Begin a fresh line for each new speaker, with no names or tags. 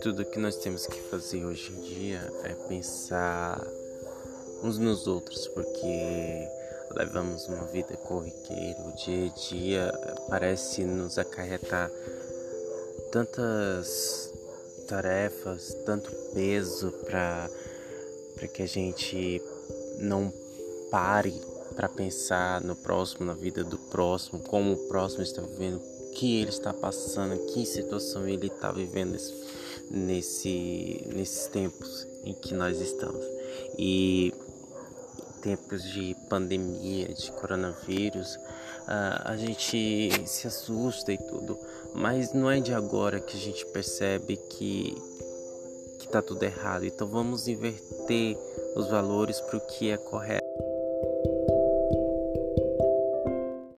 tudo que nós temos que fazer hoje em dia é pensar uns nos outros, porque levamos uma vida corriqueira, o dia a dia parece nos acarretar tantas tarefas, tanto peso para para que a gente não pare para pensar no próximo, na vida do próximo, como o próximo está vivendo, o que ele está passando, que situação ele está vivendo nesse, nesses tempos em que nós estamos. E tempos de pandemia, de coronavírus, uh, a gente se assusta e tudo, mas não é de agora que a gente percebe que que tá tudo errado. Então vamos inverter os valores para o que é correto.